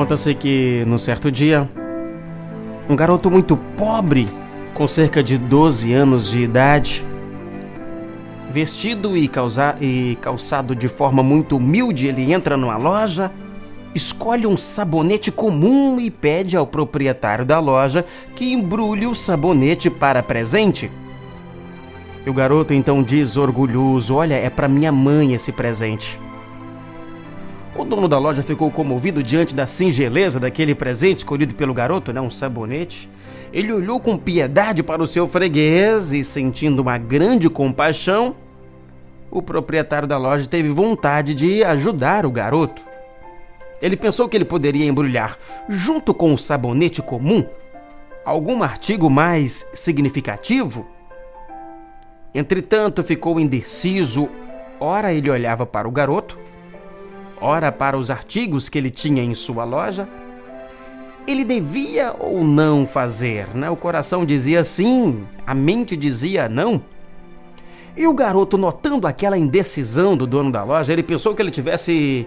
Conta-se que, num certo dia, um garoto muito pobre, com cerca de 12 anos de idade, vestido e, causa, e calçado de forma muito humilde, ele entra numa loja, escolhe um sabonete comum e pede ao proprietário da loja que embrulhe o sabonete para presente. E o garoto então diz orgulhoso: Olha, é para minha mãe esse presente. O dono da loja ficou comovido diante da singeleza daquele presente escolhido pelo garoto, né? Um sabonete. Ele olhou com piedade para o seu freguês e, sentindo uma grande compaixão, o proprietário da loja teve vontade de ajudar o garoto. Ele pensou que ele poderia embrulhar, junto com o sabonete comum, algum artigo mais significativo. Entretanto, ficou indeciso. Ora ele olhava para o garoto, ora para os artigos que ele tinha em sua loja. Ele devia ou não fazer, né? O coração dizia sim, a mente dizia não. E o garoto, notando aquela indecisão do dono da loja, ele pensou que ele tivesse.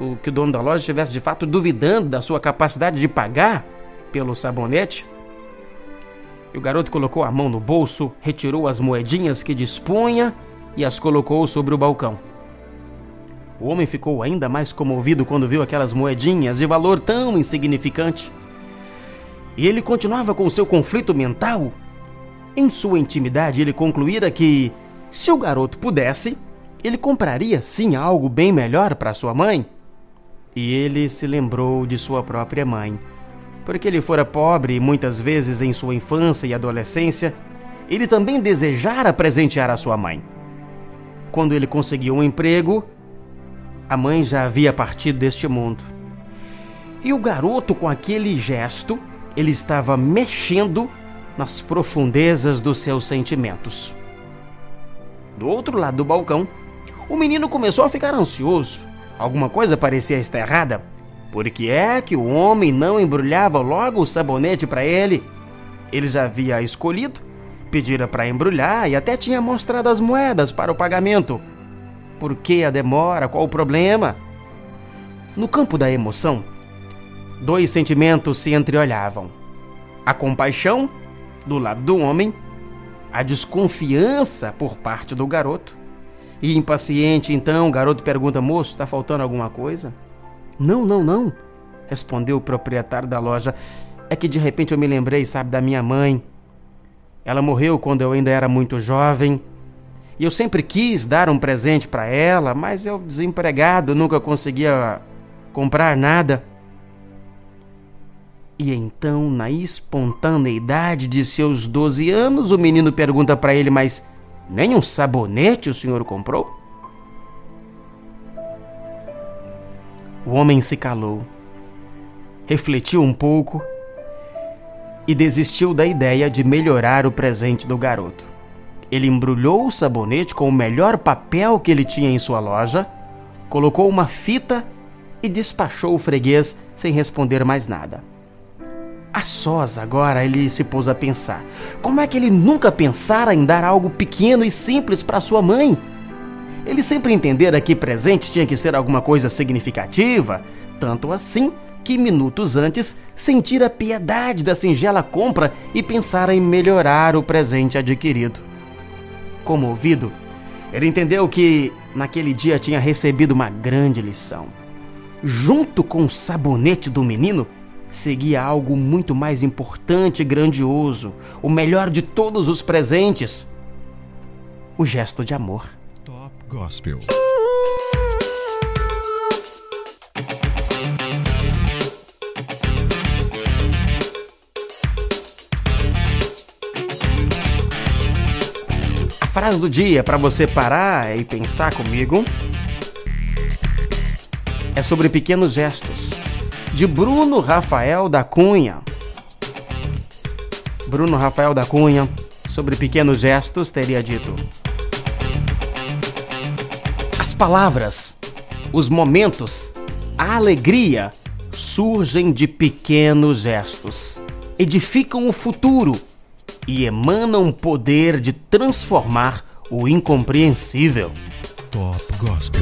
O que o dono da loja estivesse de fato duvidando da sua capacidade de pagar pelo sabonete. E o garoto colocou a mão no bolso, retirou as moedinhas que dispunha e as colocou sobre o balcão. O homem ficou ainda mais comovido quando viu aquelas moedinhas de valor tão insignificante. E ele continuava com seu conflito mental. Em sua intimidade, ele concluíra que, se o garoto pudesse, ele compraria sim algo bem melhor para sua mãe. E ele se lembrou de sua própria mãe. Porque ele fora pobre muitas vezes em sua infância e adolescência, ele também desejara presentear a sua mãe. Quando ele conseguiu um emprego, a mãe já havia partido deste mundo. E o garoto, com aquele gesto, ele estava mexendo nas profundezas dos seus sentimentos. Do outro lado do balcão, o menino começou a ficar ansioso. Alguma coisa parecia estar errada. Por que é que o homem não embrulhava logo o sabonete para ele? Ele já havia escolhido, pedira para embrulhar e até tinha mostrado as moedas para o pagamento. Por que a demora? Qual o problema? No campo da emoção, dois sentimentos se entreolhavam: a compaixão, do lado do homem, a desconfiança por parte do garoto. E impaciente, então, o garoto pergunta: Moço, está faltando alguma coisa? Não, não, não, respondeu o proprietário da loja. É que de repente eu me lembrei, sabe, da minha mãe. Ela morreu quando eu ainda era muito jovem e eu sempre quis dar um presente para ela, mas eu, desempregado, nunca conseguia comprar nada. E então, na espontaneidade de seus 12 anos, o menino pergunta para ele: Mas nem um sabonete o senhor comprou? O homem se calou, refletiu um pouco e desistiu da ideia de melhorar o presente do garoto. Ele embrulhou o sabonete com o melhor papel que ele tinha em sua loja, colocou uma fita e despachou o freguês sem responder mais nada. A sós agora ele se pôs a pensar: como é que ele nunca pensara em dar algo pequeno e simples para sua mãe? Ele sempre entendera que presente tinha que ser alguma coisa significativa, tanto assim que minutos antes sentira piedade da singela compra e pensara em melhorar o presente adquirido comovido, ele entendeu que naquele dia tinha recebido uma grande lição. Junto com o sabonete do menino, seguia algo muito mais importante e grandioso, o melhor de todos os presentes: o gesto de amor. Top Gospel. Frase do dia para você parar e pensar comigo. É sobre pequenos gestos, de Bruno Rafael da Cunha. Bruno Rafael da Cunha, sobre pequenos gestos, teria dito: As palavras, os momentos, a alegria surgem de pequenos gestos, edificam o futuro e emanam poder de transformar o incompreensível. Top Gospel.